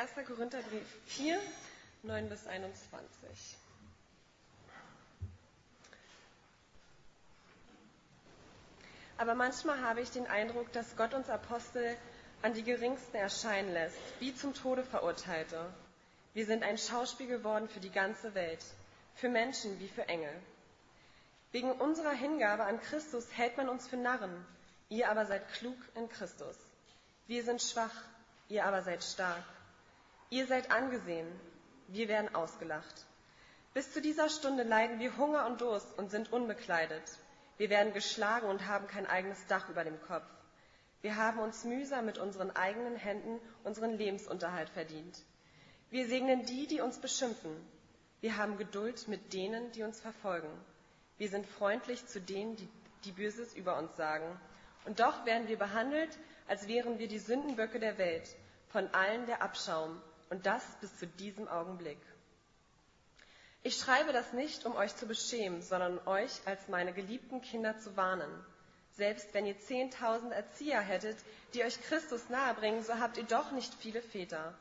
1. Korintherbrief 4, 9 bis 21. Aber manchmal habe ich den Eindruck, dass Gott uns Apostel an die Geringsten erscheinen lässt, wie zum Tode Verurteilte. Wir sind ein Schauspiel geworden für die ganze Welt, für Menschen wie für Engel. Wegen unserer Hingabe an Christus hält man uns für Narren, ihr aber seid klug in Christus. Wir sind schwach, ihr aber seid stark. Ihr seid angesehen, wir werden ausgelacht. Bis zu dieser Stunde leiden wir Hunger und Durst und sind unbekleidet. Wir werden geschlagen und haben kein eigenes Dach über dem Kopf. Wir haben uns mühsam mit unseren eigenen Händen unseren Lebensunterhalt verdient. Wir segnen die, die uns beschimpfen. Wir haben Geduld mit denen, die uns verfolgen. Wir sind freundlich zu denen, die, die Böses über uns sagen. Und doch werden wir behandelt, als wären wir die Sündenböcke der Welt, von allen der Abschaum, und das bis zu diesem Augenblick. Ich schreibe das nicht, um euch zu beschämen, sondern euch als meine geliebten Kinder zu warnen. Selbst wenn ihr zehntausend Erzieher hättet, die euch Christus nahebringen, so habt ihr doch nicht viele Väter.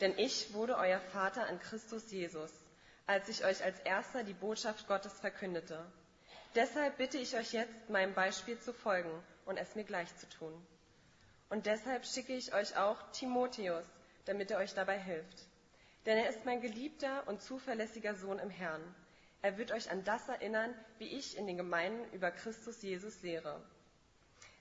Denn ich wurde euer Vater in Christus Jesus, als ich euch als erster die Botschaft Gottes verkündete. Deshalb bitte ich euch jetzt, meinem Beispiel zu folgen und es mir gleich zu tun. Und deshalb schicke ich euch auch Timotheus, damit er euch dabei hilft. Denn er ist mein geliebter und zuverlässiger Sohn im Herrn. Er wird euch an das erinnern, wie ich in den Gemeinden über Christus Jesus lehre.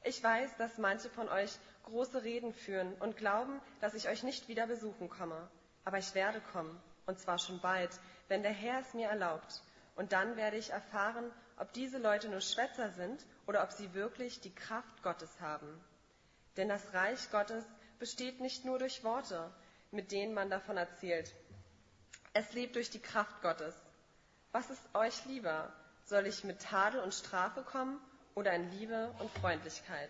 Ich weiß, dass manche von euch große Reden führen und glauben, dass ich euch nicht wieder besuchen komme. Aber ich werde kommen, und zwar schon bald, wenn der Herr es mir erlaubt. Und dann werde ich erfahren, ob diese Leute nur Schwätzer sind oder ob sie wirklich die Kraft Gottes haben. Denn das Reich Gottes besteht nicht nur durch Worte, mit denen man davon erzählt. Es lebt durch die Kraft Gottes. Was ist euch lieber? Soll ich mit Tadel und Strafe kommen oder in Liebe und Freundlichkeit?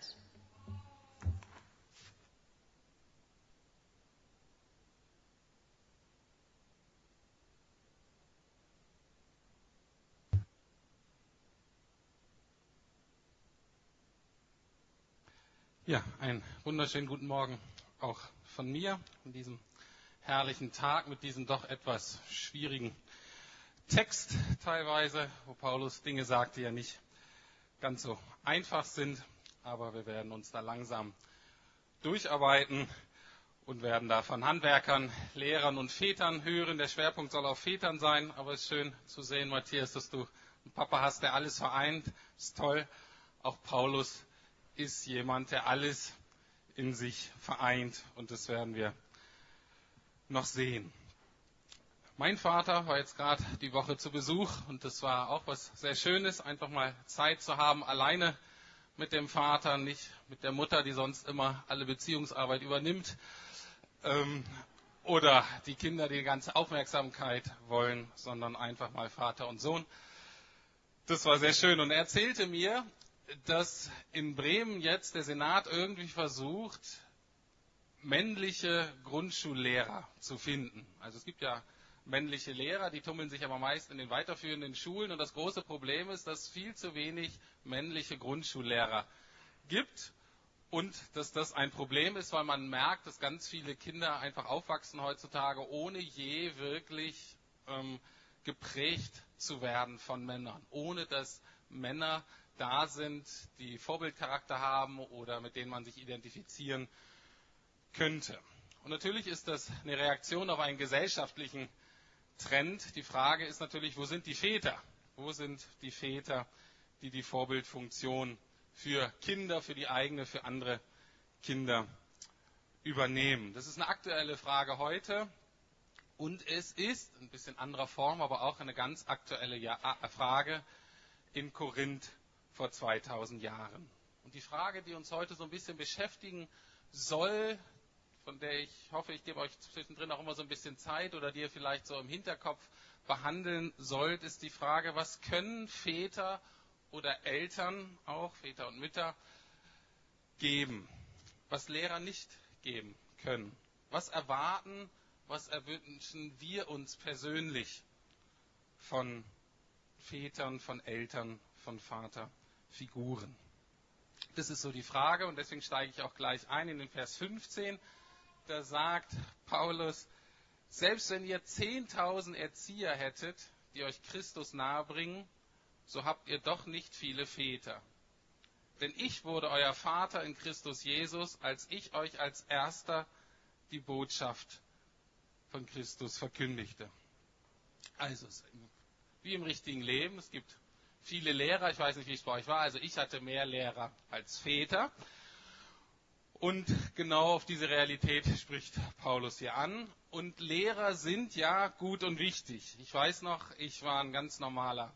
Ja, einen wunderschönen guten Morgen auch von mir an diesem herrlichen Tag mit diesem doch etwas schwierigen Text teilweise, wo Paulus Dinge sagt, die ja nicht ganz so einfach sind, aber wir werden uns da langsam durcharbeiten und werden da von Handwerkern, Lehrern und Vätern hören. Der Schwerpunkt soll auf Vätern sein, aber es ist schön zu sehen, Matthias, dass du einen Papa hast, der alles vereint. Ist toll. Auch Paulus ist jemand, der alles in sich vereint und das werden wir noch sehen. Mein Vater war jetzt gerade die Woche zu Besuch und das war auch was sehr Schönes, einfach mal Zeit zu haben, alleine mit dem Vater, nicht mit der Mutter, die sonst immer alle Beziehungsarbeit übernimmt ähm, oder die Kinder, die die ganze Aufmerksamkeit wollen, sondern einfach mal Vater und Sohn. Das war sehr schön und er erzählte mir, dass in Bremen jetzt der Senat irgendwie versucht, männliche Grundschullehrer zu finden. Also es gibt ja männliche Lehrer, die tummeln sich aber meist in den weiterführenden Schulen und das große Problem ist, dass es viel zu wenig männliche Grundschullehrer gibt und dass das ein Problem ist, weil man merkt, dass ganz viele Kinder einfach aufwachsen heutzutage, ohne je wirklich ähm, geprägt zu werden von Männern, ohne dass Männer da sind, die Vorbildcharakter haben oder mit denen man sich identifizieren könnte. Und natürlich ist das eine Reaktion auf einen gesellschaftlichen Trend. Die Frage ist natürlich, wo sind die Väter? Wo sind die Väter, die die Vorbildfunktion für Kinder, für die eigene, für andere Kinder übernehmen? Das ist eine aktuelle Frage heute. Und es ist, ein bisschen anderer Form, aber auch eine ganz aktuelle Frage in Korinth vor 2000 Jahren. Und die Frage, die uns heute so ein bisschen beschäftigen soll, von der ich hoffe, ich gebe euch zwischendrin auch immer so ein bisschen Zeit oder die ihr vielleicht so im Hinterkopf behandeln sollt, ist die Frage, was können Väter oder Eltern, auch Väter und Mütter, geben, was Lehrer nicht geben können. Was erwarten, was erwünschen wir uns persönlich von Vätern, von Eltern, von Vater Figuren? Das ist so die Frage und deswegen steige ich auch gleich ein in den Vers 15. da sagt Paulus, selbst wenn ihr 10.000 Erzieher hättet, die euch Christus nahebringen, so habt ihr doch nicht viele Väter. Denn ich wurde euer Vater in Christus Jesus, als ich euch als erster die Botschaft von Christus verkündigte. Also, wie im richtigen Leben, es gibt viele Lehrer, ich weiß nicht, wie es bei euch war, also ich hatte mehr Lehrer als Väter. Und genau auf diese Realität spricht Paulus hier an. Und Lehrer sind ja gut und wichtig. Ich weiß noch, ich war ein ganz normaler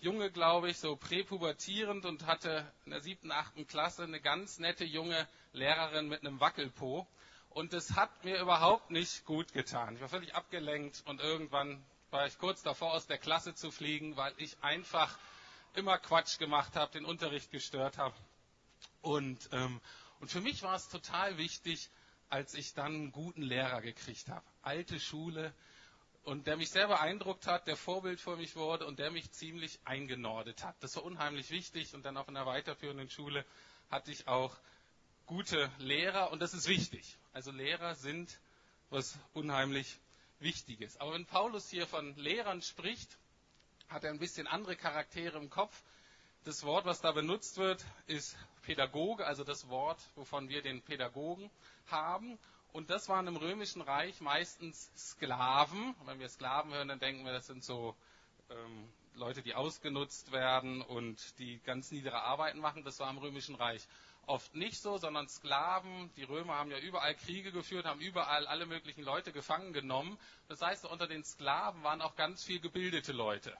Junge, glaube ich, so präpubertierend und hatte in der siebten, achten Klasse eine ganz nette junge Lehrerin mit einem Wackelpo. Und es hat mir überhaupt nicht gut getan. Ich war völlig abgelenkt und irgendwann war ich kurz davor, aus der Klasse zu fliegen, weil ich einfach immer Quatsch gemacht habe, den Unterricht gestört habe. Und, ähm, und für mich war es total wichtig, als ich dann einen guten Lehrer gekriegt habe. Alte Schule. Und der mich sehr beeindruckt hat, der Vorbild für mich wurde und der mich ziemlich eingenordet hat. Das war unheimlich wichtig. Und dann auch in der weiterführenden Schule hatte ich auch gute Lehrer. Und das ist wichtig. Also Lehrer sind was unheimlich Wichtiges. Aber wenn Paulus hier von Lehrern spricht, hat er ein bisschen andere Charaktere im Kopf. Das Wort, was da benutzt wird, ist Pädagoge, also das Wort, wovon wir den Pädagogen haben. Und das waren im Römischen Reich meistens Sklaven. Wenn wir Sklaven hören, dann denken wir, das sind so ähm, Leute, die ausgenutzt werden und die ganz niedere Arbeiten machen. Das war im Römischen Reich oft nicht so, sondern Sklaven. Die Römer haben ja überall Kriege geführt, haben überall alle möglichen Leute gefangen genommen. Das heißt, unter den Sklaven waren auch ganz viel gebildete Leute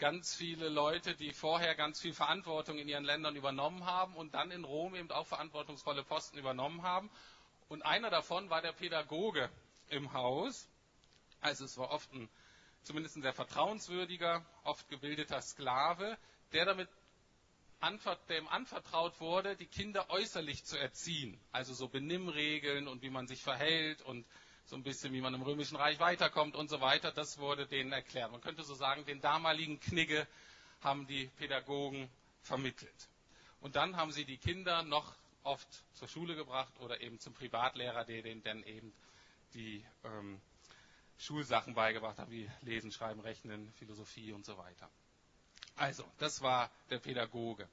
ganz viele Leute, die vorher ganz viel Verantwortung in ihren Ländern übernommen haben und dann in Rom eben auch verantwortungsvolle Posten übernommen haben. Und einer davon war der Pädagoge im Haus. Also es war oft ein, zumindest ein sehr vertrauenswürdiger, oft gebildeter Sklave, der damit dem anvertraut wurde, die Kinder äußerlich zu erziehen. Also so Benimmregeln und wie man sich verhält und so ein bisschen, wie man im Römischen Reich weiterkommt und so weiter. Das wurde denen erklärt. Man könnte so sagen, den damaligen Knigge haben die Pädagogen vermittelt. Und dann haben sie die Kinder noch oft zur Schule gebracht oder eben zum Privatlehrer, der denen dann eben die ähm, Schulsachen beigebracht hat, wie Lesen, Schreiben, Rechnen, Philosophie und so weiter. Also, das war der Pädagoge.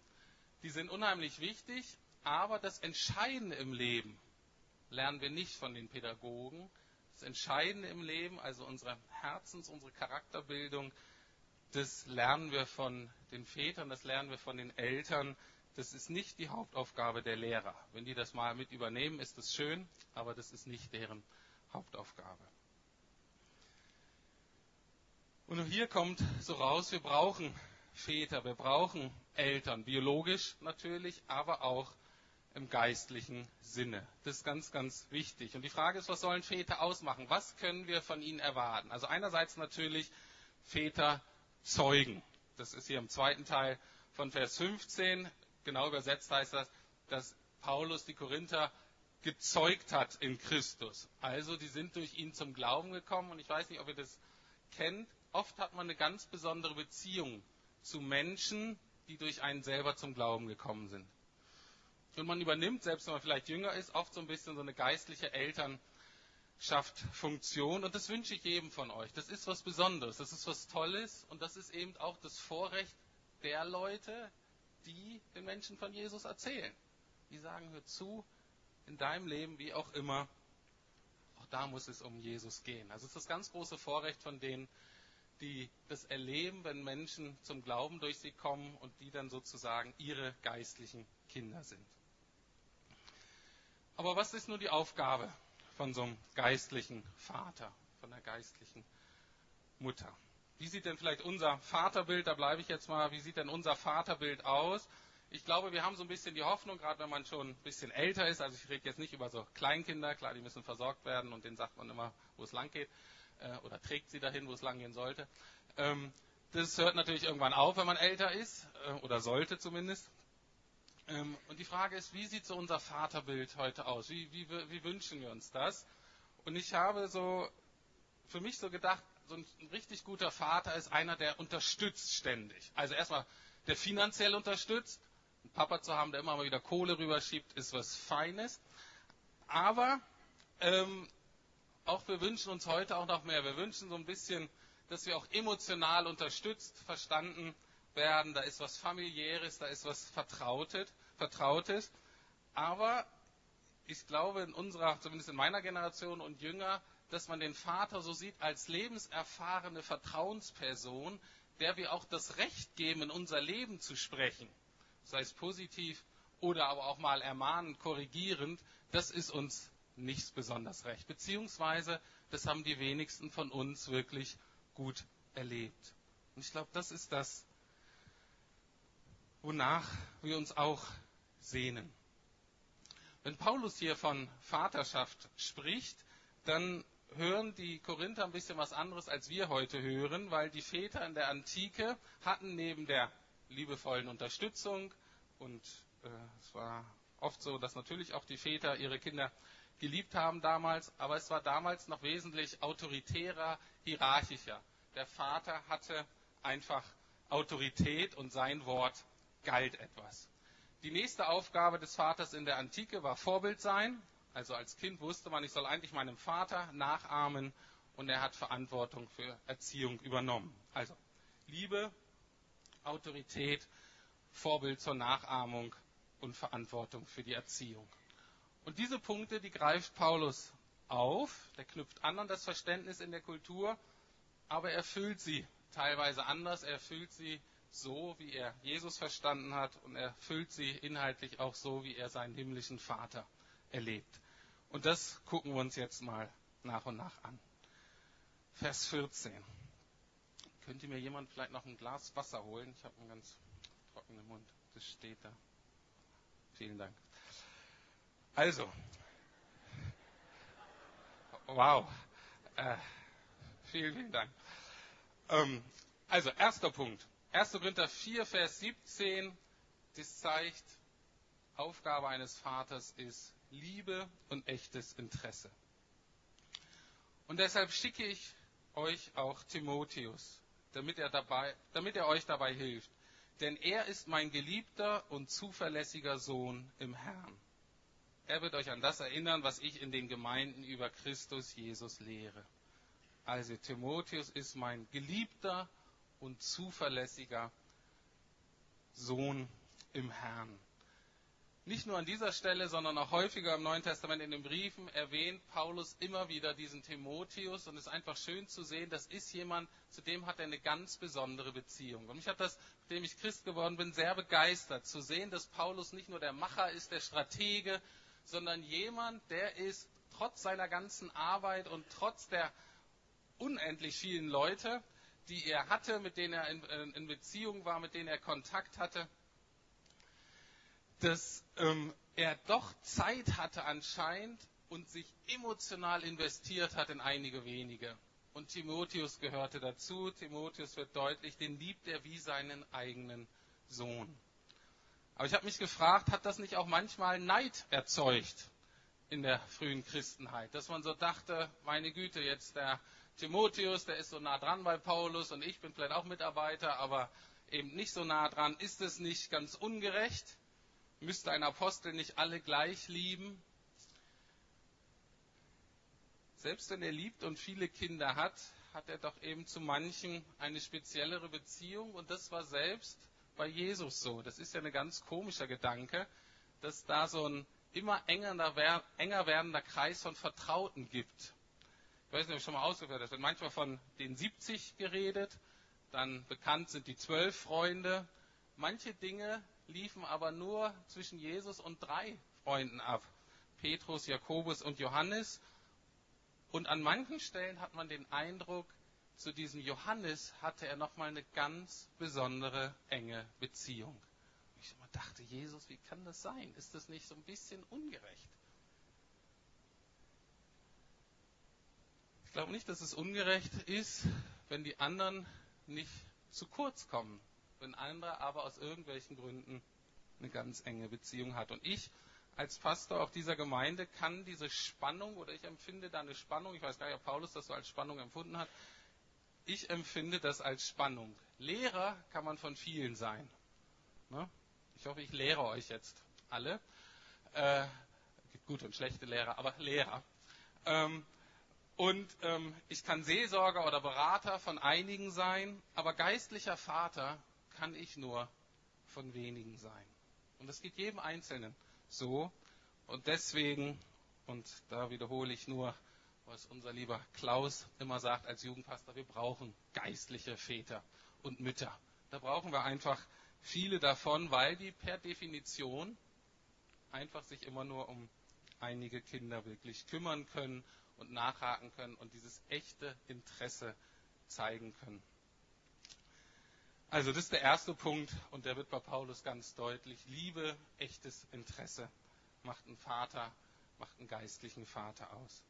Die sind unheimlich wichtig, aber das Entscheidende im Leben lernen wir nicht von den Pädagogen, das Entscheidende im Leben, also unsere Herzens-, unsere Charakterbildung, das lernen wir von den Vätern, das lernen wir von den Eltern. Das ist nicht die Hauptaufgabe der Lehrer. Wenn die das mal mit übernehmen, ist das schön, aber das ist nicht deren Hauptaufgabe. Und hier kommt so raus, wir brauchen Väter, wir brauchen Eltern, biologisch natürlich, aber auch im geistlichen Sinne. Das ist ganz, ganz wichtig. Und die Frage ist, was sollen Väter ausmachen? Was können wir von ihnen erwarten? Also einerseits natürlich Väter zeugen. Das ist hier im zweiten Teil von Vers 15. Genau übersetzt heißt das, dass Paulus die Korinther gezeugt hat in Christus. Also die sind durch ihn zum Glauben gekommen. Und ich weiß nicht, ob ihr das kennt. Oft hat man eine ganz besondere Beziehung zu Menschen, die durch einen selber zum Glauben gekommen sind. Und man übernimmt, selbst wenn man vielleicht jünger ist, oft so ein bisschen so eine geistliche Elternschaft-Funktion. Und das wünsche ich jedem von euch. Das ist was Besonderes, das ist was Tolles und das ist eben auch das Vorrecht der Leute, die den Menschen von Jesus erzählen. Die sagen, hör zu, in deinem Leben, wie auch immer, auch da muss es um Jesus gehen. Also es ist das ganz große Vorrecht von denen, die das erleben, wenn Menschen zum Glauben durch sie kommen und die dann sozusagen ihre geistlichen Kinder sind. Aber was ist nur die Aufgabe von so einem geistlichen Vater, von einer geistlichen Mutter? Wie sieht denn vielleicht unser Vaterbild, da bleibe ich jetzt mal, wie sieht denn unser Vaterbild aus? Ich glaube, wir haben so ein bisschen die Hoffnung, gerade wenn man schon ein bisschen älter ist, also ich rede jetzt nicht über so Kleinkinder, klar, die müssen versorgt werden und denen sagt man immer, wo es lang geht, äh, oder trägt sie dahin, wo es lang gehen sollte. Ähm, das hört natürlich irgendwann auf, wenn man älter ist, äh, oder sollte zumindest. Ähm, und die Frage ist, wie sieht so unser Vaterbild heute aus? Wie, wie, wie wünschen wir uns das? Und ich habe so für mich so gedacht, so ein richtig guter Vater ist einer, der unterstützt ständig. Also erstmal, der finanziell unterstützt. Einen Papa zu haben, der immer mal wieder Kohle rüberschiebt, ist was Feines. Aber ähm, auch wir wünschen uns heute auch noch mehr. Wir wünschen so ein bisschen, dass wir auch emotional unterstützt, verstanden werden. Da ist was familiäres, da ist was Vertrautes. Aber ich glaube in unserer, zumindest in meiner Generation und jünger, dass man den Vater so sieht als lebenserfahrene Vertrauensperson, der wir auch das Recht geben, in unser Leben zu sprechen. Sei es positiv oder aber auch mal ermahnend, korrigierend. Das ist uns nicht besonders recht. Beziehungsweise, das haben die wenigsten von uns wirklich gut erlebt. Und ich glaube, das ist das, wonach wir uns auch sehnen. Wenn Paulus hier von Vaterschaft spricht, dann hören die Korinther ein bisschen was anderes, als wir heute hören, weil die Väter in der Antike hatten neben der liebevollen Unterstützung und äh, es war oft so, dass natürlich auch die Väter ihre Kinder geliebt haben damals, aber es war damals noch wesentlich autoritärer, hierarchischer. Der Vater hatte einfach Autorität und sein Wort galt etwas. Die nächste Aufgabe des Vaters in der Antike war Vorbild sein. Also als Kind wusste man, ich soll eigentlich meinem Vater nachahmen und er hat Verantwortung für Erziehung übernommen. Also Liebe, Autorität, Vorbild zur Nachahmung und Verantwortung für die Erziehung. Und diese Punkte, die greift Paulus auf, der knüpft an an das Verständnis in der Kultur, aber er füllt sie teilweise anders, er füllt sie so, wie er Jesus verstanden hat und er füllt sie inhaltlich auch so, wie er seinen himmlischen Vater erlebt. Und das gucken wir uns jetzt mal nach und nach an. Vers 14. Könnte mir jemand vielleicht noch ein Glas Wasser holen? Ich habe einen ganz trockenen Mund. Das steht da. Vielen Dank. Also, wow, äh, vielen, vielen Dank. Ähm, also, erster Punkt. 1. Korinther 4, Vers 17, das zeigt, Aufgabe eines Vaters ist Liebe und echtes Interesse. Und deshalb schicke ich euch auch Timotheus, damit er, dabei, damit er euch dabei hilft. Denn er ist mein geliebter und zuverlässiger Sohn im Herrn. Er wird euch an das erinnern, was ich in den Gemeinden über Christus Jesus lehre. Also Timotheus ist mein geliebter und zuverlässiger Sohn im Herrn. Nicht nur an dieser Stelle, sondern auch häufiger im Neuen Testament in den Briefen erwähnt Paulus immer wieder diesen Timotheus und es ist einfach schön zu sehen, das ist jemand, zu dem hat er eine ganz besondere Beziehung. Und mich hat das, nachdem ich Christ geworden bin, sehr begeistert zu sehen, dass Paulus nicht nur der Macher ist, der Stratege, sondern jemand, der ist trotz seiner ganzen Arbeit und trotz der unendlich vielen Leute, die er hatte, mit denen er in, in Beziehung war, mit denen er Kontakt hatte, dass ähm, er doch Zeit hatte anscheinend und sich emotional investiert hat in einige wenige. Und Timotheus gehörte dazu. Timotheus wird deutlich, den liebt er wie seinen eigenen Sohn. Aber ich habe mich gefragt, hat das nicht auch manchmal Neid erzeugt in der frühen Christenheit? Dass man so dachte, meine Güte, jetzt der Timotheus, der ist so nah dran bei Paulus und ich bin vielleicht auch Mitarbeiter, aber eben nicht so nah dran. Ist es nicht ganz ungerecht? Müsste ein Apostel nicht alle gleich lieben? Selbst wenn er liebt und viele Kinder hat, hat er doch eben zu manchen eine speziellere Beziehung und das war selbst bei Jesus so. Das ist ja ein ganz komischer Gedanke, dass da so ein immer enger, werdender Kreis von Vertrauten gibt. Ich weiß nicht, ob ich schon mal ausgeführt habe. Es wird manchmal von den 70 geredet, dann bekannt sind die zwölf Freunde. Manche Dinge liefen aber nur zwischen Jesus und drei Freunden ab. Petrus, Jakobus und Johannes. Und an manchen Stellen hat man den Eindruck, zu diesem Johannes hatte er nochmal eine ganz besondere enge Beziehung. Ich dachte, Jesus, wie kann das sein? Ist das nicht so ein bisschen ungerecht? Ich glaube nicht, dass es ungerecht ist, wenn die anderen nicht zu kurz kommen, wenn andere aber aus irgendwelchen Gründen eine ganz enge Beziehung hat. Und ich als Pastor auch dieser Gemeinde kann diese Spannung oder ich empfinde da eine Spannung, ich weiß gar nicht, ob Paulus das so als Spannung empfunden hat, ich empfinde das als Spannung. Lehrer kann man von vielen sein. Ne? Ich hoffe, ich lehre euch jetzt alle. Äh, gute und schlechte Lehrer, aber Lehrer. Ähm, und ähm, ich kann Seelsorger oder Berater von einigen sein, aber geistlicher Vater kann ich nur von wenigen sein. Und das geht jedem Einzelnen so. Und deswegen, und da wiederhole ich nur, was unser lieber Klaus immer sagt als Jugendpastor, wir brauchen geistliche Väter und Mütter. Da brauchen wir einfach viele davon, weil die per Definition einfach sich immer nur um einige Kinder wirklich kümmern können und nachhaken können und dieses echte Interesse zeigen können. Also das ist der erste Punkt und der wird bei Paulus ganz deutlich. Liebe, echtes Interesse macht einen Vater, macht einen geistlichen Vater aus.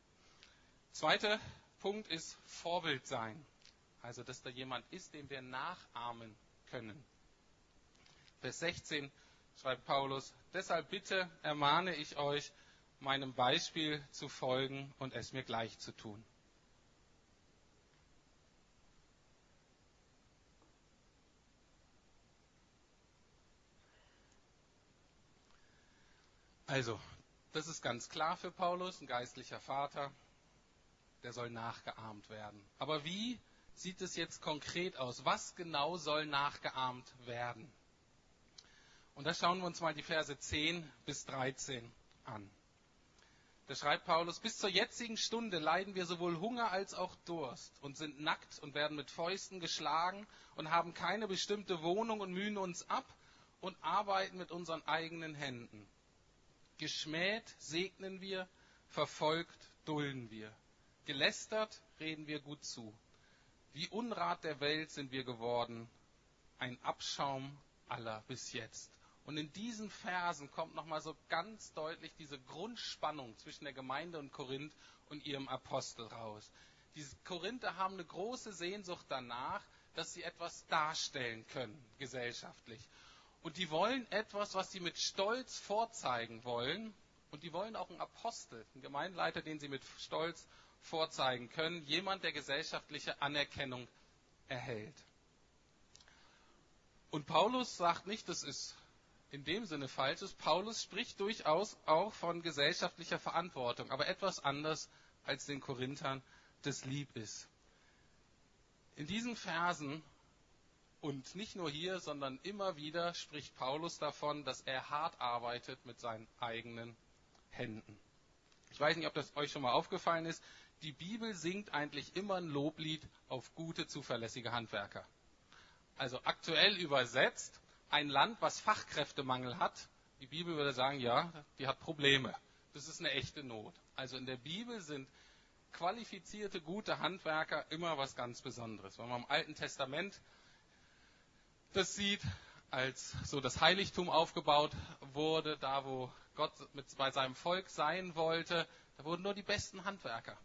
Zweiter Punkt ist Vorbild sein. Also dass da jemand ist, dem wir nachahmen können. Vers 16 schreibt Paulus, deshalb bitte ermahne ich euch, meinem Beispiel zu folgen und es mir gleich zu tun. Also, das ist ganz klar für Paulus, ein geistlicher Vater, der soll nachgeahmt werden. Aber wie sieht es jetzt konkret aus? Was genau soll nachgeahmt werden? Und da schauen wir uns mal die Verse 10 bis 13 an. Da schreibt Paulus, bis zur jetzigen Stunde leiden wir sowohl Hunger als auch Durst und sind nackt und werden mit Fäusten geschlagen und haben keine bestimmte Wohnung und mühen uns ab und arbeiten mit unseren eigenen Händen. Geschmäht segnen wir, verfolgt dulden wir. Gelästert reden wir gut zu. Wie Unrat der Welt sind wir geworden, ein Abschaum aller bis jetzt. Und in diesen Versen kommt nochmal so ganz deutlich diese Grundspannung zwischen der Gemeinde und Korinth und ihrem Apostel raus. Die Korinther haben eine große Sehnsucht danach, dass sie etwas darstellen können, gesellschaftlich. Und die wollen etwas, was sie mit Stolz vorzeigen wollen. Und die wollen auch einen Apostel, einen Gemeindeleiter, den sie mit Stolz vorzeigen können. Jemand, der gesellschaftliche Anerkennung erhält. Und Paulus sagt nicht, das ist in dem Sinne falsch ist. Paulus spricht durchaus auch von gesellschaftlicher Verantwortung, aber etwas anders als den Korinthern das lieb ist. In diesen Versen und nicht nur hier, sondern immer wieder spricht Paulus davon, dass er hart arbeitet mit seinen eigenen Händen. Ich weiß nicht, ob das euch schon mal aufgefallen ist. Die Bibel singt eigentlich immer ein Loblied auf gute, zuverlässige Handwerker. Also aktuell übersetzt ein Land, was Fachkräftemangel hat, die Bibel würde sagen, ja, die hat Probleme. Das ist eine echte Not. Also in der Bibel sind qualifizierte, gute Handwerker immer was ganz Besonderes. Wenn man im Alten Testament das sieht, als so das Heiligtum aufgebaut wurde, da wo Gott mit, bei seinem Volk sein wollte, da wurden nur die besten Handwerker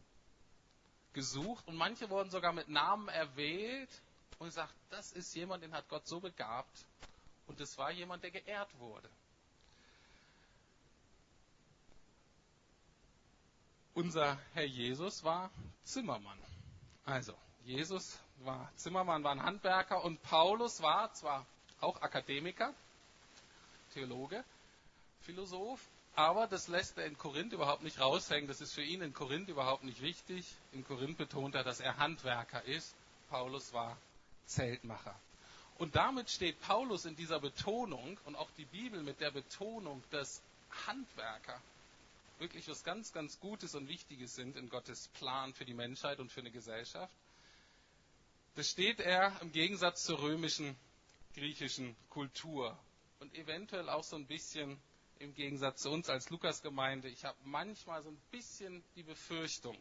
gesucht und manche wurden sogar mit Namen erwählt und gesagt, das ist jemand, den hat Gott so begabt, und es war jemand, der geehrt wurde. Unser Herr Jesus war Zimmermann. Also, Jesus war Zimmermann, war ein Handwerker und Paulus war zwar auch Akademiker, Theologe, Philosoph, aber das lässt er in Korinth überhaupt nicht raushängen. Das ist für ihn in Korinth überhaupt nicht wichtig. In Korinth betont er, dass er Handwerker ist. Paulus war Zeltmacher. Und damit steht Paulus in dieser Betonung und auch die Bibel mit der Betonung, dass Handwerker wirklich was ganz, ganz Gutes und Wichtiges sind in Gottes Plan für die Menschheit und für eine Gesellschaft. Das steht er im Gegensatz zur römischen, griechischen Kultur und eventuell auch so ein bisschen im Gegensatz zu uns als Lukasgemeinde. Ich habe manchmal so ein bisschen die Befürchtung,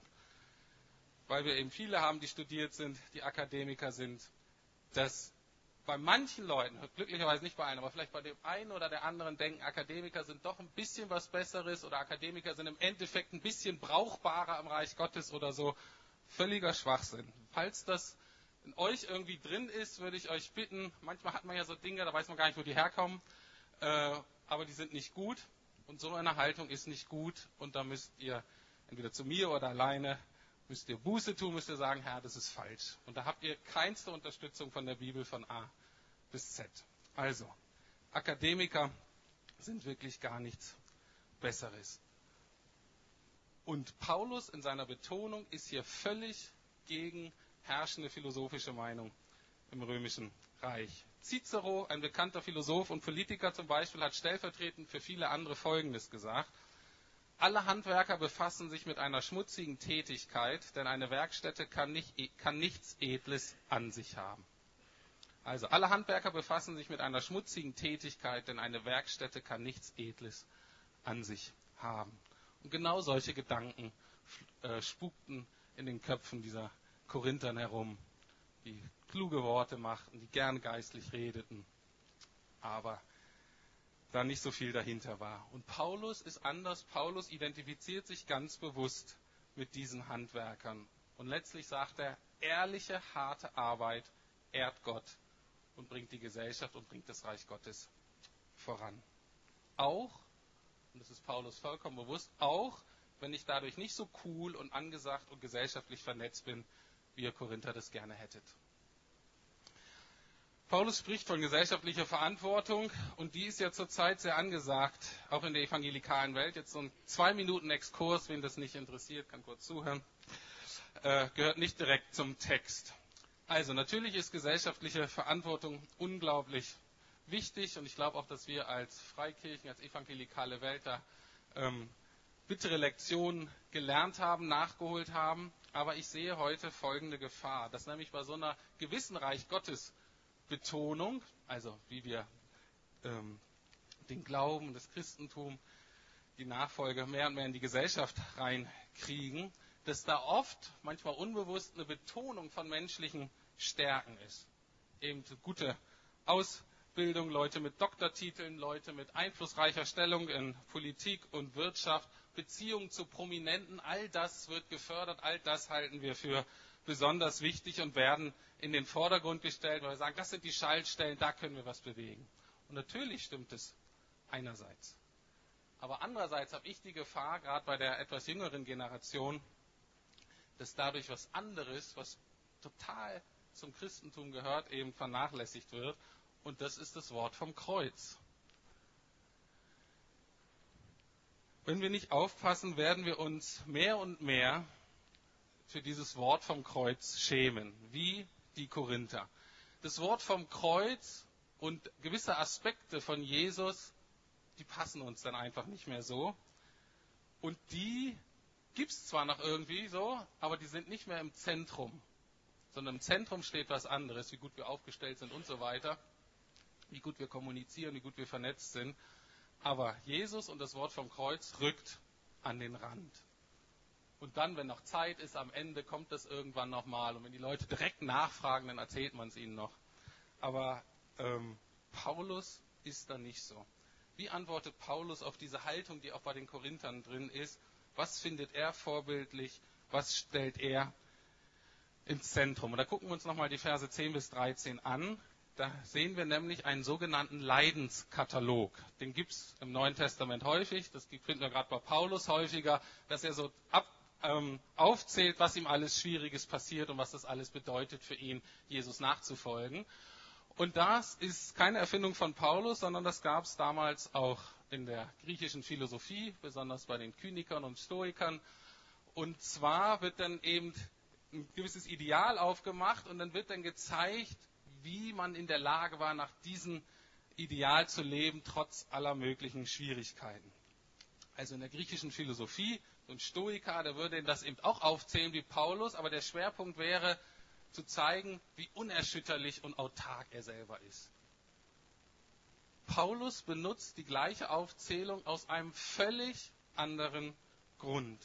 weil wir eben viele haben, die studiert sind, die Akademiker sind, dass bei manchen Leuten, glücklicherweise nicht bei allen, aber vielleicht bei dem einen oder der anderen denken, Akademiker sind doch ein bisschen was Besseres oder Akademiker sind im Endeffekt ein bisschen brauchbarer im Reich Gottes oder so. Völliger Schwachsinn. Falls das in euch irgendwie drin ist, würde ich euch bitten, manchmal hat man ja so Dinge, da weiß man gar nicht, wo die herkommen, äh, aber die sind nicht gut und so eine Haltung ist nicht gut und da müsst ihr entweder zu mir oder alleine müsst ihr Buße tun, müsst ihr sagen, Herr, das ist falsch. Und da habt ihr keinste Unterstützung von der Bibel von A bis Z. Also, Akademiker sind wirklich gar nichts Besseres. Und Paulus in seiner Betonung ist hier völlig gegen herrschende philosophische Meinung im römischen Reich. Cicero, ein bekannter Philosoph und Politiker zum Beispiel, hat stellvertretend für viele andere Folgendes gesagt. Alle Handwerker befassen sich mit einer schmutzigen Tätigkeit, denn eine Werkstätte kann, nicht, kann nichts Edles an sich haben. Also alle Handwerker befassen sich mit einer schmutzigen Tätigkeit, denn eine Werkstätte kann nichts Edles an sich haben. Und genau solche Gedanken äh, spukten in den Köpfen dieser Korinthern herum, die kluge Worte machten, die gern geistlich redeten, aber da nicht so viel dahinter war. Und Paulus ist anders. Paulus identifiziert sich ganz bewusst mit diesen Handwerkern. Und letztlich sagt er, ehrliche, harte Arbeit ehrt Gott und bringt die Gesellschaft und bringt das Reich Gottes voran. Auch, und das ist Paulus vollkommen bewusst, auch wenn ich dadurch nicht so cool und angesagt und gesellschaftlich vernetzt bin, wie ihr Korinther das gerne hättet. Paulus spricht von gesellschaftlicher Verantwortung und die ist ja zurzeit sehr angesagt, auch in der evangelikalen Welt. Jetzt so ein zwei Minuten Exkurs, wen das nicht interessiert, kann kurz zuhören, äh, gehört nicht direkt zum Text. Also natürlich ist gesellschaftliche Verantwortung unglaublich wichtig und ich glaube auch, dass wir als Freikirchen, als evangelikale Welt da ähm, bittere Lektionen gelernt haben, nachgeholt haben. Aber ich sehe heute folgende Gefahr, dass nämlich bei so einer gewissen Reich Gottes Betonung, also wie wir ähm, den Glauben, das Christentum, die Nachfolge mehr und mehr in die Gesellschaft reinkriegen, dass da oft, manchmal unbewusst, eine Betonung von menschlichen Stärken ist. Eben gute Ausbildung, Leute mit Doktortiteln, Leute mit einflussreicher Stellung in Politik und Wirtschaft, Beziehungen zu Prominenten, all das wird gefördert, all das halten wir für besonders wichtig und werden in den Vordergrund gestellt, weil wir sagen, das sind die Schaltstellen, da können wir was bewegen. Und natürlich stimmt es einerseits. Aber andererseits habe ich die Gefahr, gerade bei der etwas jüngeren Generation, dass dadurch was anderes, was total zum Christentum gehört, eben vernachlässigt wird. Und das ist das Wort vom Kreuz. Wenn wir nicht aufpassen, werden wir uns mehr und mehr für dieses Wort vom Kreuz schämen, wie die Korinther. Das Wort vom Kreuz und gewisse Aspekte von Jesus, die passen uns dann einfach nicht mehr so. Und die gibt es zwar noch irgendwie so, aber die sind nicht mehr im Zentrum, sondern im Zentrum steht was anderes, wie gut wir aufgestellt sind und so weiter, wie gut wir kommunizieren, wie gut wir vernetzt sind. Aber Jesus und das Wort vom Kreuz rückt an den Rand. Und dann, wenn noch Zeit ist, am Ende kommt das irgendwann nochmal. Und wenn die Leute direkt nachfragen, dann erzählt man es ihnen noch. Aber ähm, Paulus ist da nicht so. Wie antwortet Paulus auf diese Haltung, die auch bei den Korinthern drin ist? Was findet er vorbildlich? Was stellt er ins Zentrum? Und da gucken wir uns nochmal die Verse 10 bis 13 an. Da sehen wir nämlich einen sogenannten Leidenskatalog. Den gibt es im Neuen Testament häufig. Das finden wir gerade bei Paulus häufiger, dass er so ab ähm, aufzählt, was ihm alles Schwieriges passiert und was das alles bedeutet für ihn, Jesus nachzufolgen. Und das ist keine Erfindung von Paulus, sondern das gab es damals auch in der griechischen Philosophie, besonders bei den Kynikern und Stoikern. Und zwar wird dann eben ein gewisses Ideal aufgemacht und dann wird dann gezeigt, wie man in der Lage war, nach diesem Ideal zu leben, trotz aller möglichen Schwierigkeiten. Also in der griechischen Philosophie so ein Stoiker, der würde das eben auch aufzählen wie Paulus, aber der Schwerpunkt wäre zu zeigen, wie unerschütterlich und autark er selber ist. Paulus benutzt die gleiche Aufzählung aus einem völlig anderen Grund.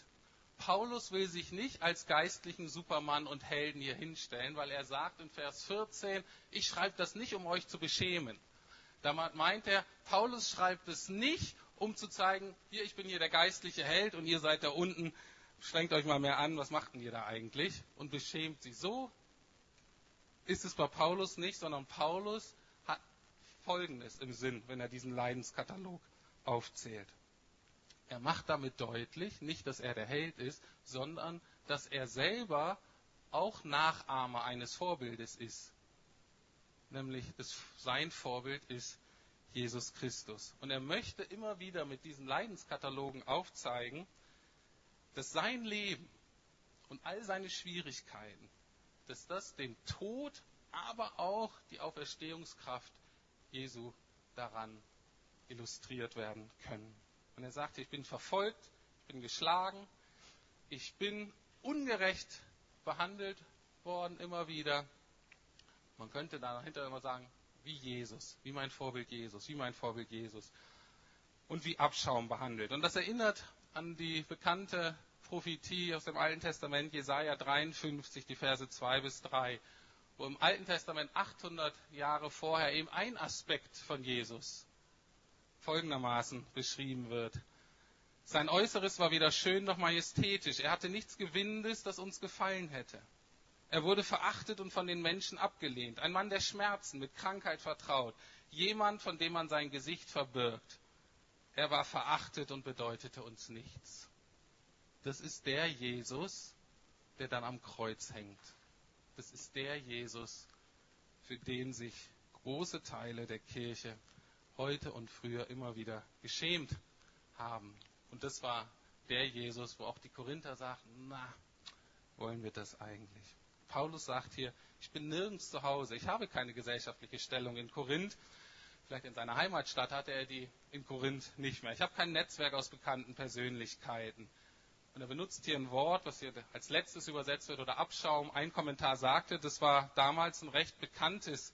Paulus will sich nicht als geistlichen Supermann und Helden hier hinstellen, weil er sagt in Vers 14, ich schreibe das nicht, um euch zu beschämen. Damit meint er, Paulus schreibt es nicht, um zu zeigen, hier, ich bin hier der geistliche Held und ihr seid da unten, strengt euch mal mehr an, was macht denn ihr da eigentlich? Und beschämt sie. So ist es bei Paulus nicht, sondern Paulus hat Folgendes im Sinn, wenn er diesen Leidenskatalog aufzählt. Er macht damit deutlich, nicht, dass er der Held ist, sondern dass er selber auch Nachahmer eines Vorbildes ist. Nämlich das, sein Vorbild ist Jesus Christus. Und er möchte immer wieder mit diesen Leidenskatalogen aufzeigen, dass sein Leben und all seine Schwierigkeiten, dass das den Tod, aber auch die Auferstehungskraft Jesu daran illustriert werden können. Und er sagte, ich bin verfolgt, ich bin geschlagen, ich bin ungerecht behandelt worden immer wieder. Man könnte dahinter immer sagen, wie Jesus, wie mein Vorbild Jesus, wie mein Vorbild Jesus. Und wie Abschaum behandelt. Und das erinnert an die bekannte Prophetie aus dem Alten Testament, Jesaja 53, die Verse 2 bis 3, wo im Alten Testament 800 Jahre vorher eben ein Aspekt von Jesus folgendermaßen beschrieben wird. Sein Äußeres war weder schön noch majestätisch. Er hatte nichts Gewinnendes, das uns gefallen hätte. Er wurde verachtet und von den Menschen abgelehnt. Ein Mann der Schmerzen, mit Krankheit vertraut. Jemand, von dem man sein Gesicht verbirgt. Er war verachtet und bedeutete uns nichts. Das ist der Jesus, der dann am Kreuz hängt. Das ist der Jesus, für den sich große Teile der Kirche heute und früher immer wieder geschämt haben. Und das war der Jesus, wo auch die Korinther sagten, na, wollen wir das eigentlich? Paulus sagt hier, ich bin nirgends zu Hause, ich habe keine gesellschaftliche Stellung in Korinth. Vielleicht in seiner Heimatstadt hatte er die in Korinth nicht mehr. Ich habe kein Netzwerk aus bekannten Persönlichkeiten. Und er benutzt hier ein Wort, was hier als letztes übersetzt wird, oder Abschaum. Ein Kommentar sagte, das war damals ein recht bekanntes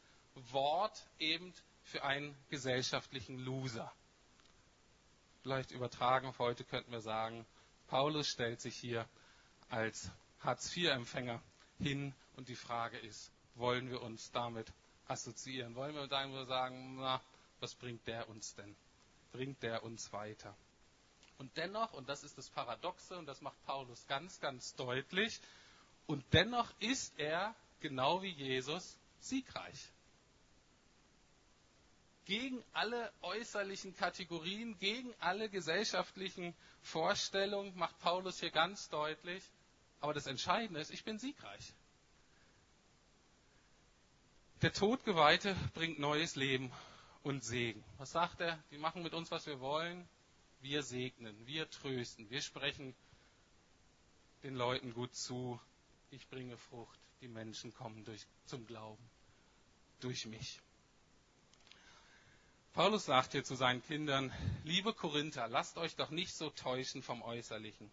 Wort eben für einen gesellschaftlichen Loser. Vielleicht übertragen auf heute könnten wir sagen, Paulus stellt sich hier als Hartz-IV-Empfänger hin und die Frage ist, wollen wir uns damit assoziieren? Wollen wir damit sagen, na, was bringt der uns denn? Bringt der uns weiter? Und dennoch, und das ist das Paradoxe, und das macht Paulus ganz, ganz deutlich, und dennoch ist er, genau wie Jesus, siegreich gegen alle äußerlichen Kategorien, gegen alle gesellschaftlichen Vorstellungen, macht Paulus hier ganz deutlich. Aber das Entscheidende ist, ich bin siegreich. Der Todgeweihte bringt neues Leben und Segen. Was sagt er? Die machen mit uns, was wir wollen. Wir segnen, wir trösten, wir sprechen den Leuten gut zu. Ich bringe Frucht. Die Menschen kommen durch, zum Glauben durch mich. Paulus sagt hier zu seinen Kindern, liebe Korinther, lasst euch doch nicht so täuschen vom Äußerlichen.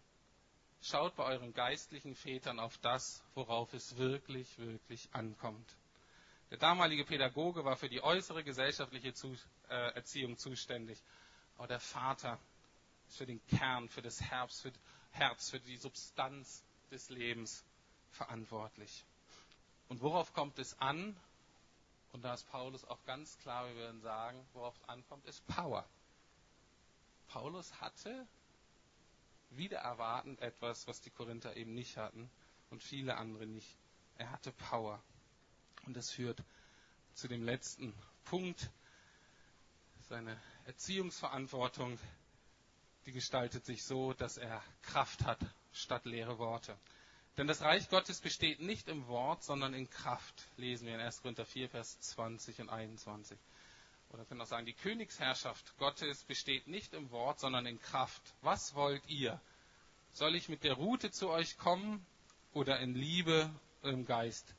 Schaut bei euren geistlichen Vätern auf das, worauf es wirklich, wirklich ankommt. Der damalige Pädagoge war für die äußere gesellschaftliche äh, Erziehung zuständig. Aber der Vater ist für den Kern, für das Herz, für, Herz, für die Substanz des Lebens verantwortlich. Und worauf kommt es an? Und da ist Paulus auch ganz klar, wir würden sagen, worauf es ankommt, ist Power. Paulus hatte wieder erwartend etwas, was die Korinther eben nicht hatten und viele andere nicht. Er hatte Power. Und das führt zu dem letzten Punkt. Seine Erziehungsverantwortung, die gestaltet sich so, dass er Kraft hat statt leere Worte. Denn das Reich Gottes besteht nicht im Wort, sondern in Kraft, lesen wir in 1. Korinther 4, Vers 20 und 21. Oder können auch sagen, die Königsherrschaft Gottes besteht nicht im Wort, sondern in Kraft. Was wollt ihr? Soll ich mit der Rute zu euch kommen oder in Liebe im Geist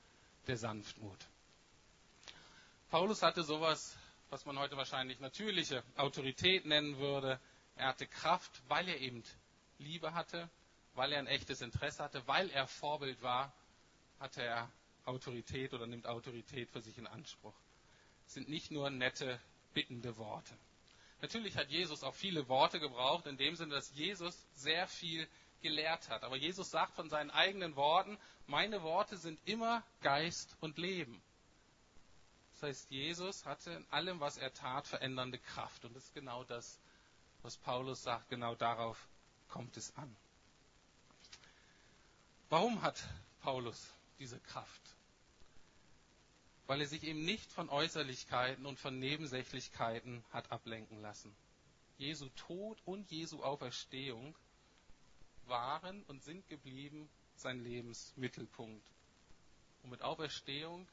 der Sanftmut? Paulus hatte sowas, was man heute wahrscheinlich natürliche Autorität nennen würde. Er hatte Kraft, weil er eben Liebe hatte, weil er ein echtes Interesse hatte, weil er Vorbild war, hatte er Autorität oder nimmt Autorität für sich in Anspruch. Sind nicht nur nette, bittende Worte. Natürlich hat Jesus auch viele Worte gebraucht, in dem Sinne, dass Jesus sehr viel gelehrt hat. Aber Jesus sagt von seinen eigenen Worten, meine Worte sind immer Geist und Leben. Das heißt, Jesus hatte in allem, was er tat, verändernde Kraft. Und das ist genau das, was Paulus sagt, genau darauf kommt es an. Warum hat Paulus diese Kraft? Weil er sich eben nicht von Äußerlichkeiten und von Nebensächlichkeiten hat ablenken lassen. Jesu Tod und Jesu Auferstehung waren und sind geblieben sein Lebensmittelpunkt. Und mit Auferstehung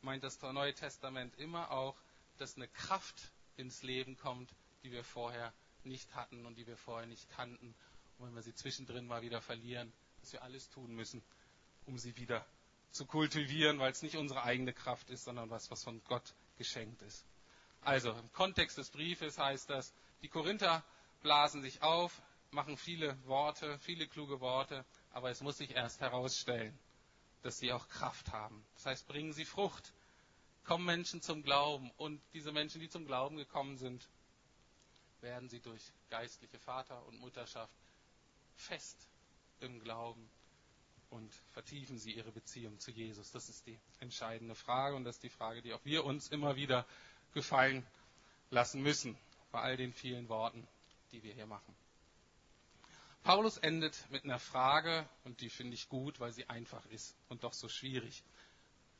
meint das Neue Testament immer auch, dass eine Kraft ins Leben kommt, die wir vorher nicht hatten und die wir vorher nicht kannten Und wenn wir sie zwischendrin mal wieder verlieren, dass wir alles tun müssen, um sie wieder zu kultivieren, weil es nicht unsere eigene Kraft ist, sondern was, was von Gott geschenkt ist. Also im Kontext des Briefes heißt das, die Korinther blasen sich auf, machen viele Worte, viele kluge Worte, aber es muss sich erst herausstellen, dass sie auch Kraft haben. Das heißt, bringen sie Frucht, kommen Menschen zum Glauben und diese Menschen, die zum Glauben gekommen sind, werden sie durch geistliche Vater- und Mutterschaft fest im Glauben und vertiefen sie ihre Beziehung zu Jesus. Das ist die entscheidende Frage und das ist die Frage, die auch wir uns immer wieder gefallen lassen müssen, bei all den vielen Worten, die wir hier machen. Paulus endet mit einer Frage, und die finde ich gut, weil sie einfach ist und doch so schwierig.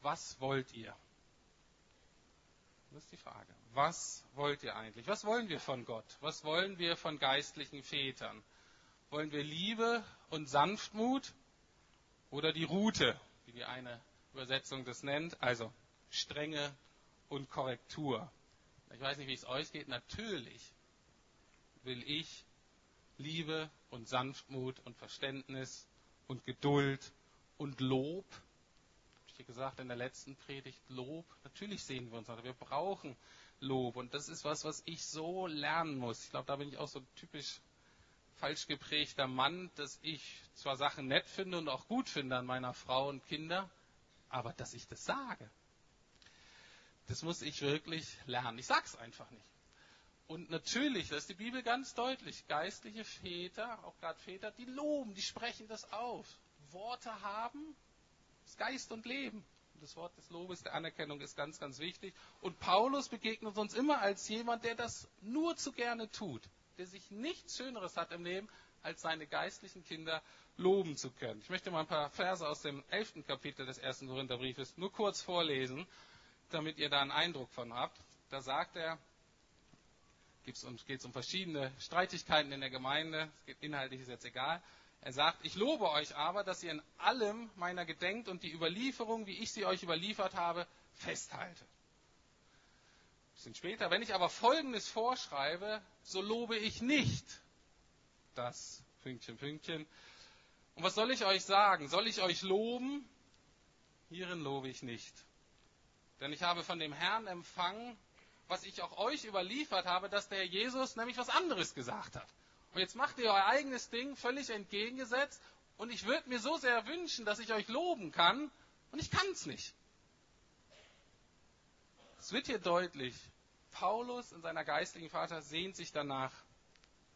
Was wollt ihr? Das ist die Frage. Was wollt ihr eigentlich? Was wollen wir von Gott? Was wollen wir von geistlichen Vätern? Wollen wir Liebe und Sanftmut oder die Route, wie die eine Übersetzung das nennt, also Strenge und Korrektur? Ich weiß nicht, wie es euch geht. Natürlich will ich Liebe und Sanftmut und Verständnis und Geduld und Lob. Habe ich gesagt in der letzten Predigt, Lob. Natürlich sehen wir uns, wir brauchen Lob. Und das ist was, was ich so lernen muss. Ich glaube, da bin ich auch so typisch falsch geprägter Mann, dass ich zwar Sachen nett finde und auch gut finde an meiner Frau und Kinder, aber dass ich das sage, das muss ich wirklich lernen. Ich sag's einfach nicht. Und natürlich, das ist die Bibel ganz deutlich, geistliche Väter, auch gerade Väter, die loben, die sprechen das auf. Worte haben, ist Geist und Leben. Das Wort des Lobes, der Anerkennung ist ganz, ganz wichtig. Und Paulus begegnet uns immer als jemand, der das nur zu gerne tut, der sich nichts Schöneres hat im Leben, als seine geistlichen Kinder loben zu können. Ich möchte mal ein paar Verse aus dem elften Kapitel des ersten Korintherbriefes nur kurz vorlesen, damit ihr da einen Eindruck von habt. Da sagt er, geht es um verschiedene Streitigkeiten in der Gemeinde. Geht inhaltlich ist jetzt egal. Er sagt, ich lobe euch aber, dass ihr in allem meiner gedenkt und die Überlieferung, wie ich sie euch überliefert habe, festhalte. Bisschen später, wenn ich aber Folgendes vorschreibe, so lobe ich nicht das Pünktchen, Pünktchen. Und was soll ich euch sagen? Soll ich euch loben? Hierin lobe ich nicht. Denn ich habe von dem Herrn empfangen, was ich auch euch überliefert habe, dass der Jesus nämlich was anderes gesagt hat. Und jetzt macht ihr euer eigenes Ding völlig entgegengesetzt. Und ich würde mir so sehr wünschen, dass ich euch loben kann. Und ich kann es nicht. Es wird hier deutlich, Paulus in seiner geistlichen Vater sehnt sich danach,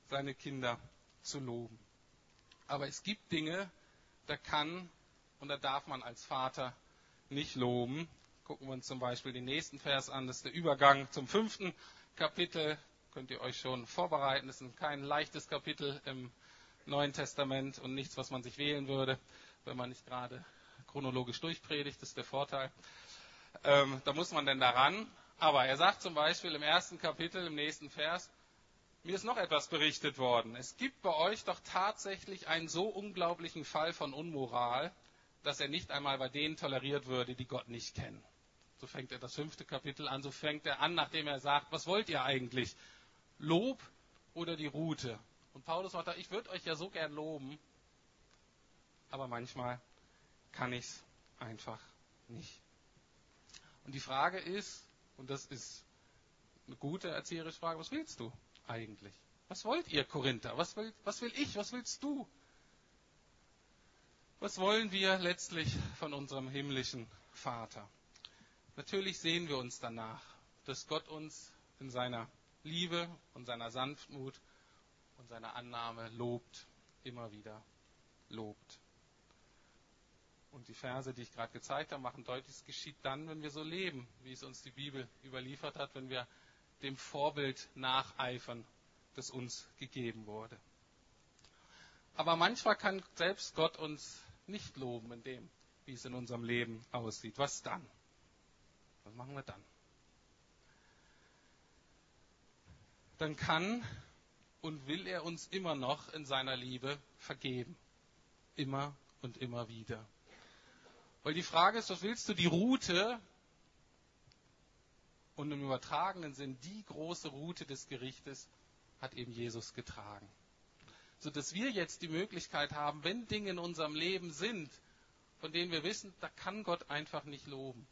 seine Kinder zu loben. Aber es gibt Dinge, da kann und da darf man als Vater nicht loben. Gucken wir uns zum Beispiel den nächsten Vers an. Das ist der Übergang zum fünften Kapitel. Könnt ihr euch schon vorbereiten. Das ist kein leichtes Kapitel im Neuen Testament und nichts, was man sich wählen würde, wenn man nicht gerade chronologisch durchpredigt. Das ist der Vorteil. Ähm, da muss man denn daran. Aber er sagt zum Beispiel im ersten Kapitel, im nächsten Vers, mir ist noch etwas berichtet worden. Es gibt bei euch doch tatsächlich einen so unglaublichen Fall von Unmoral, dass er nicht einmal bei denen toleriert würde, die Gott nicht kennen. So fängt er das fünfte Kapitel an. So fängt er an, nachdem er sagt, was wollt ihr eigentlich? Lob oder die Route? Und Paulus sagt, ich würde euch ja so gern loben, aber manchmal kann ich es einfach nicht. Und die Frage ist, und das ist eine gute erzieherische Frage, was willst du eigentlich? Was wollt ihr, Korinther? Was will, was will ich? Was willst du? Was wollen wir letztlich von unserem himmlischen Vater? Natürlich sehen wir uns danach, dass Gott uns in seiner Liebe und seiner Sanftmut und seiner Annahme lobt, immer wieder lobt. Und die Verse, die ich gerade gezeigt habe, machen deutlich, es geschieht dann, wenn wir so leben, wie es uns die Bibel überliefert hat, wenn wir dem Vorbild nacheifern, das uns gegeben wurde. Aber manchmal kann selbst Gott uns nicht loben in dem, wie es in unserem Leben aussieht. Was dann? Was machen wir dann? Dann kann und will er uns immer noch in seiner Liebe vergeben. Immer und immer wieder. Weil die Frage ist, was willst du? Die Route und im übertragenen Sinn die große Route des Gerichtes hat eben Jesus getragen. sodass wir jetzt die Möglichkeit haben, wenn Dinge in unserem Leben sind, von denen wir wissen, da kann Gott einfach nicht loben.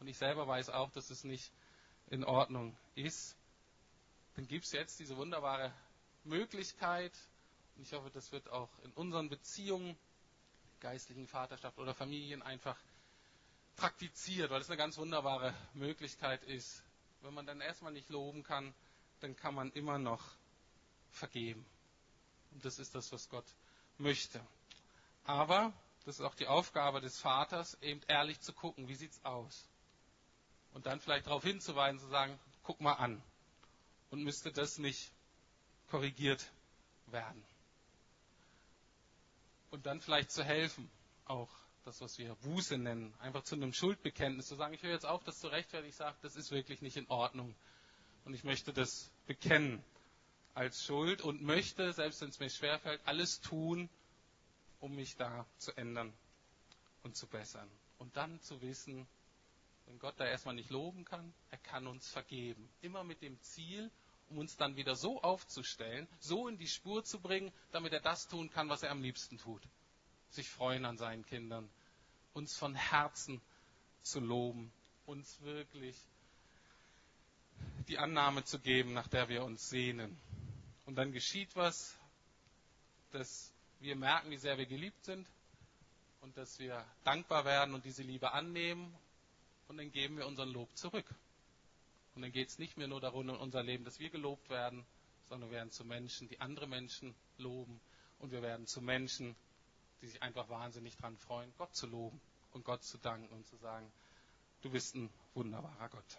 Und ich selber weiß auch, dass es nicht in Ordnung ist. Dann gibt es jetzt diese wunderbare Möglichkeit, und ich hoffe, das wird auch in unseren Beziehungen, geistlichen Vaterschaft oder Familien einfach praktiziert, weil es eine ganz wunderbare Möglichkeit ist. Wenn man dann erstmal nicht loben kann, dann kann man immer noch vergeben. Und das ist das, was Gott möchte. Aber das ist auch die Aufgabe des Vaters, eben ehrlich zu gucken, wie sieht es aus? Und dann vielleicht darauf hinzuweisen, zu sagen, guck mal an. Und müsste das nicht korrigiert werden. Und dann vielleicht zu helfen, auch das, was wir Buße nennen, einfach zu einem Schuldbekenntnis, zu sagen, ich höre jetzt auf, das zu rechtfertigen, ich sage, das ist wirklich nicht in Ordnung. Und ich möchte das bekennen als Schuld und möchte, selbst wenn es mir schwerfällt, alles tun, um mich da zu ändern und zu bessern. Und dann zu wissen, wenn Gott da erstmal nicht loben kann, er kann uns vergeben. Immer mit dem Ziel, um uns dann wieder so aufzustellen, so in die Spur zu bringen, damit er das tun kann, was er am liebsten tut. Sich freuen an seinen Kindern, uns von Herzen zu loben, uns wirklich die Annahme zu geben, nach der wir uns sehnen. Und dann geschieht was, dass wir merken, wie sehr wir geliebt sind und dass wir dankbar werden und diese Liebe annehmen und dann geben wir unseren Lob zurück. Und dann geht es nicht mehr nur darum in unser Leben, dass wir gelobt werden, sondern wir werden zu Menschen, die andere Menschen loben und wir werden zu Menschen, die sich einfach wahnsinnig daran freuen, Gott zu loben und Gott zu danken und zu sagen, du bist ein wunderbarer Gott.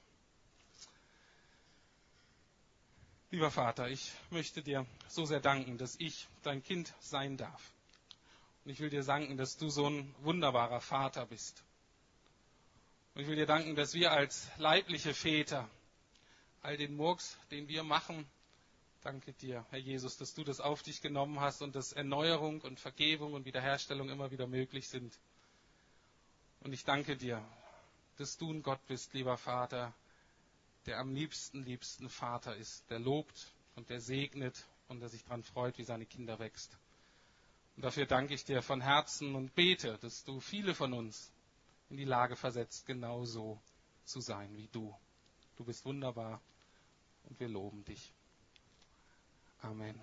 Lieber Vater, ich möchte dir so sehr danken, dass ich dein Kind sein darf. Und ich will dir danken, dass du so ein wunderbarer Vater bist. Und ich will dir danken, dass wir als leibliche Väter all den Murks, den wir machen, danke dir, Herr Jesus, dass du das auf dich genommen hast und dass Erneuerung und Vergebung und Wiederherstellung immer wieder möglich sind. Und ich danke dir, dass du ein Gott bist, lieber Vater, der am liebsten, liebsten Vater ist, der lobt und der segnet und der sich daran freut, wie seine Kinder wächst. Und dafür danke ich dir von Herzen und bete, dass du viele von uns in die Lage versetzt, genauso zu sein wie du. Du bist wunderbar und wir loben dich. Amen.